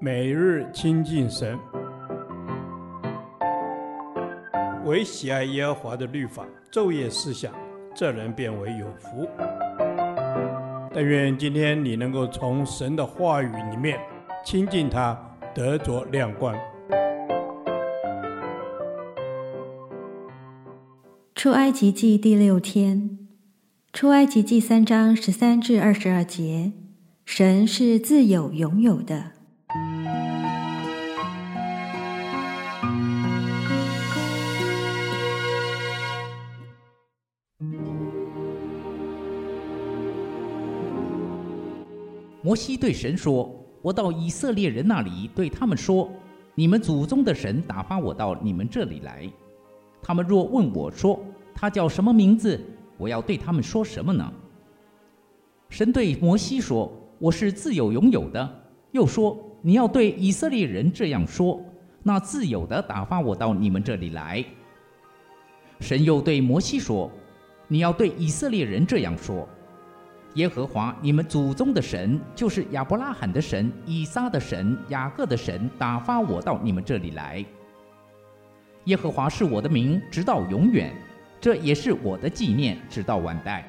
每日亲近神，唯喜爱耶和华的律法，昼夜思想，这人便为有福。但愿今天你能够从神的话语里面亲近他，得着亮光。出埃及记第六天，出埃及记三章十三至二十二节，神是自有永有的。摩西对神说：“我到以色列人那里，对他们说：你们祖宗的神打发我到你们这里来。他们若问我说他叫什么名字，我要对他们说什么呢？”神对摩西说：“我是自有永有的。”又说：“你要对以色列人这样说：那自有的打发我到你们这里来。”神又对摩西说：“你要对以色列人这样说。”耶和华你们祖宗的神，就是亚伯拉罕的神、以撒的神、雅各的神，打发我到你们这里来。耶和华是我的名，直到永远；这也是我的纪念，直到万代。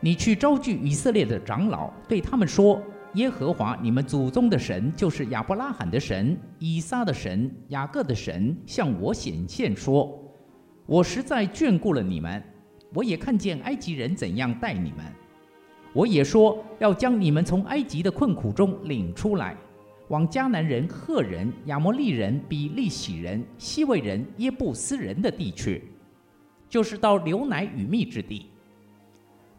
你去招聚以色列的长老，对他们说：耶和华你们祖宗的神，就是亚伯拉罕的神、以撒的神、雅各的神，向我显现说：我实在眷顾了你们，我也看见埃及人怎样待你们。我也说要将你们从埃及的困苦中领出来，往迦南人、赫人、亚摩利人、比利洗人、希未人、耶布斯人的地区，就是到流奶与蜜之地。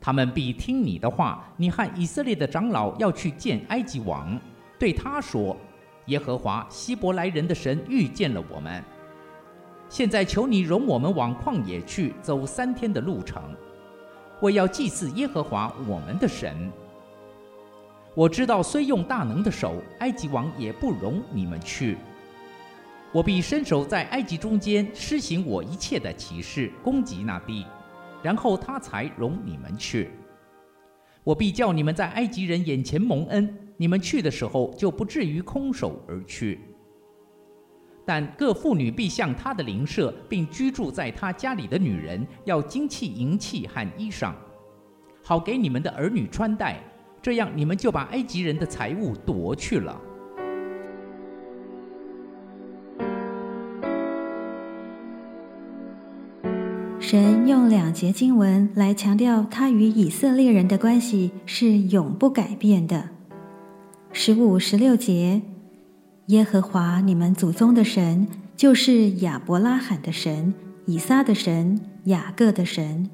他们必听你的话。你和以色列的长老要去见埃及王，对他说：耶和华希伯来人的神遇见了我们。现在求你容我们往旷野去，走三天的路程。为要祭祀耶和华我们的神。我知道，虽用大能的手，埃及王也不容你们去。我必伸手在埃及中间施行我一切的启示，攻击那地，然后他才容你们去。我必叫你们在埃及人眼前蒙恩，你们去的时候就不至于空手而去。但各妇女必向他的邻舍，并居住在他家里的女人，要金器、银器和衣裳，好给你们的儿女穿戴。这样，你们就把埃及人的财物夺去了。神用两节经文来强调，他与以色列人的关系是永不改变的。十五、十六节。耶和华你们祖宗的神，就是亚伯拉罕的神、以撒的神、雅各的神。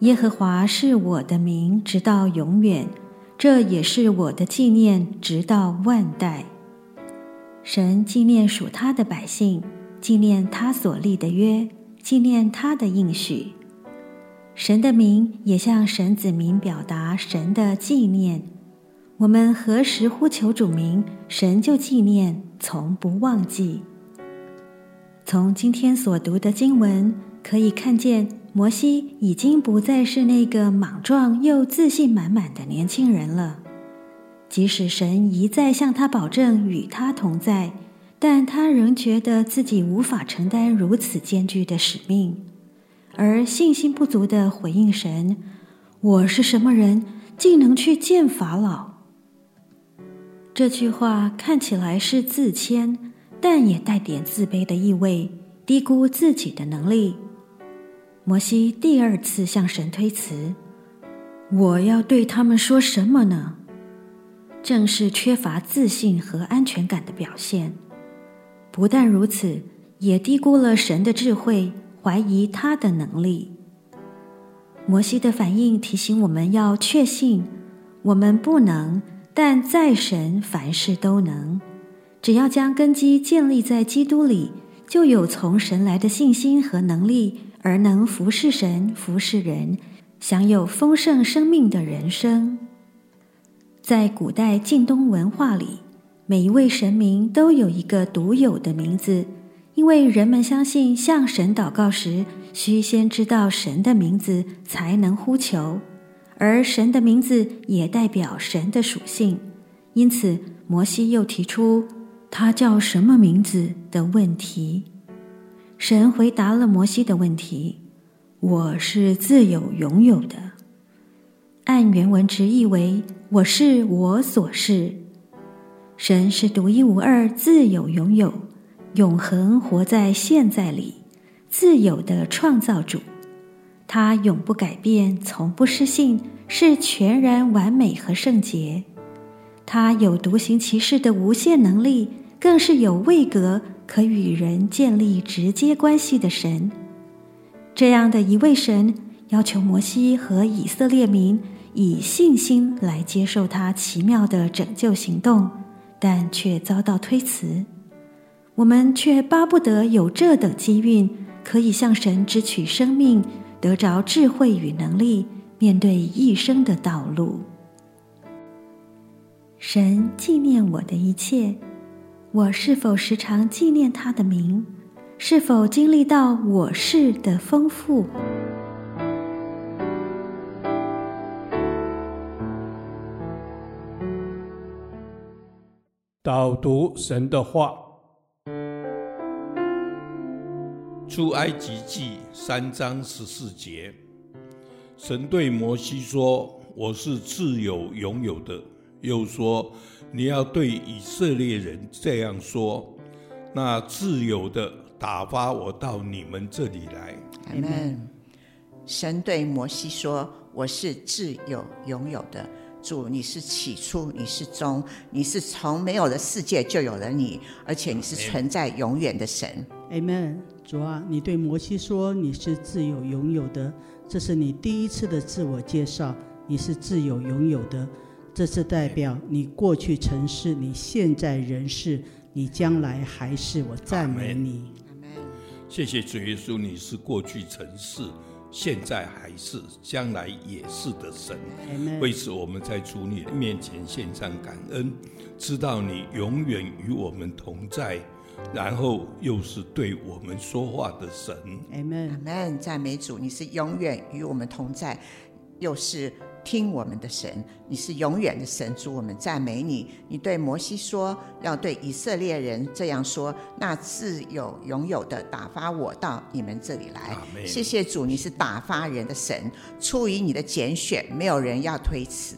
耶和华是我的名，直到永远；这也是我的纪念，直到万代。神纪念属他的百姓，纪念他所立的约，纪念他的应许。神的名也向神子民表达神的纪念。我们何时呼求主名，神就纪念，从不忘记。从今天所读的经文可以看见，摩西已经不再是那个莽撞又自信满满的年轻人了。即使神一再向他保证与他同在，但他仍觉得自己无法承担如此艰巨的使命，而信心不足地回应神：“我是什么人，竟能去见法老？”这句话看起来是自谦，但也带点自卑的意味，低估自己的能力。摩西第二次向神推辞：“我要对他们说什么呢？”正是缺乏自信和安全感的表现。不但如此，也低估了神的智慧，怀疑他的能力。摩西的反应提醒我们要确信，我们不能。但在神凡事都能，只要将根基建立在基督里，就有从神来的信心和能力，而能服侍神、服侍人，享有丰盛生命的人生。在古代近东文化里，每一位神明都有一个独有的名字，因为人们相信向神祷告时，需先知道神的名字，才能呼求。而神的名字也代表神的属性，因此摩西又提出他叫什么名字的问题。神回答了摩西的问题：“我是自有拥有的。”按原文直译为：“我是我所是。”神是独一无二、自有拥有、永恒活在现在里、自有的创造主。他永不改变，从不失信，是全然完美和圣洁。他有独行其事的无限能力，更是有位格。可与人建立直接关系的神，这样的一位神，要求摩西和以色列民以信心来接受他奇妙的拯救行动，但却遭到推辞。我们却巴不得有这等机运，可以向神支取生命，得着智慧与能力，面对一生的道路。神纪念我的一切。我是否时常纪念他的名？是否经历到我是的丰富？导读神的话，出埃及记三章十四节，神对摩西说：“我是自有永有的。”又说。你要对以色列人这样说：那自由的打发我到你们这里来。阿门。神对摩西说：“我是自有永有的主，你是起初，你是终，你是从没有的世界就有了你，而且你是存在永远的神。阿门。主啊，你对摩西说你是自有拥有的，这是你第一次的自我介绍，你是自有拥有的。这是代表你过去曾是，你现在仍是，你将来还是。我赞美你。谢谢主耶稣，你是过去曾是，现在还是，将来也是的神。为此，我们在主你面前献上感恩，知道你永远与我们同在，然后又是对我们说话的神。阿门。阿门。赞美主，你是永远与我们同在，又是。听我们的神，你是永远的神，主，我们赞美你。你对摩西说，要对以色列人这样说：那自有永有的打发我到你们这里来。谢谢主，你是打发人的神，出于你的拣选，没有人要推辞。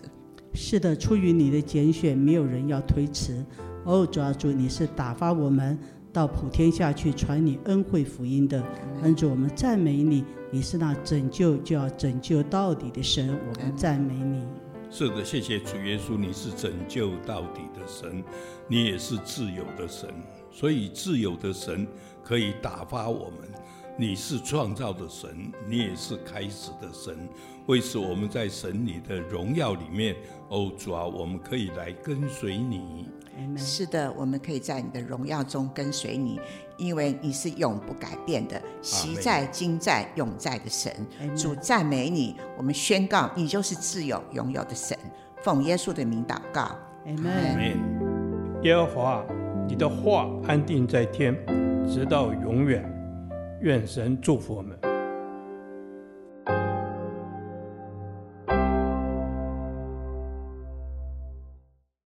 是的，出于你的拣选，没有人要推辞。哦，主啊，主，你是打发我们。到普天下去传你恩惠福音的，恩主，我们赞美你，你是那拯救就要拯救到底的神，我们赞美你。是的，谢谢主耶稣，你是拯救到底的神，你也是自由的神，所以自由的神可以打发我们。你是创造的神，你也是开始的神，为此我们在神你的荣耀里面，哦主啊，我们可以来跟随你。是的，我们可以在你的荣耀中跟随你，因为你是永不改变的，昔在、今在、永在的神。主赞美你，我们宣告你就是自有、永有的神。奉耶稣的名祷告，阿门。耶和华，你的话安定在天，直到永远。愿神祝福我们。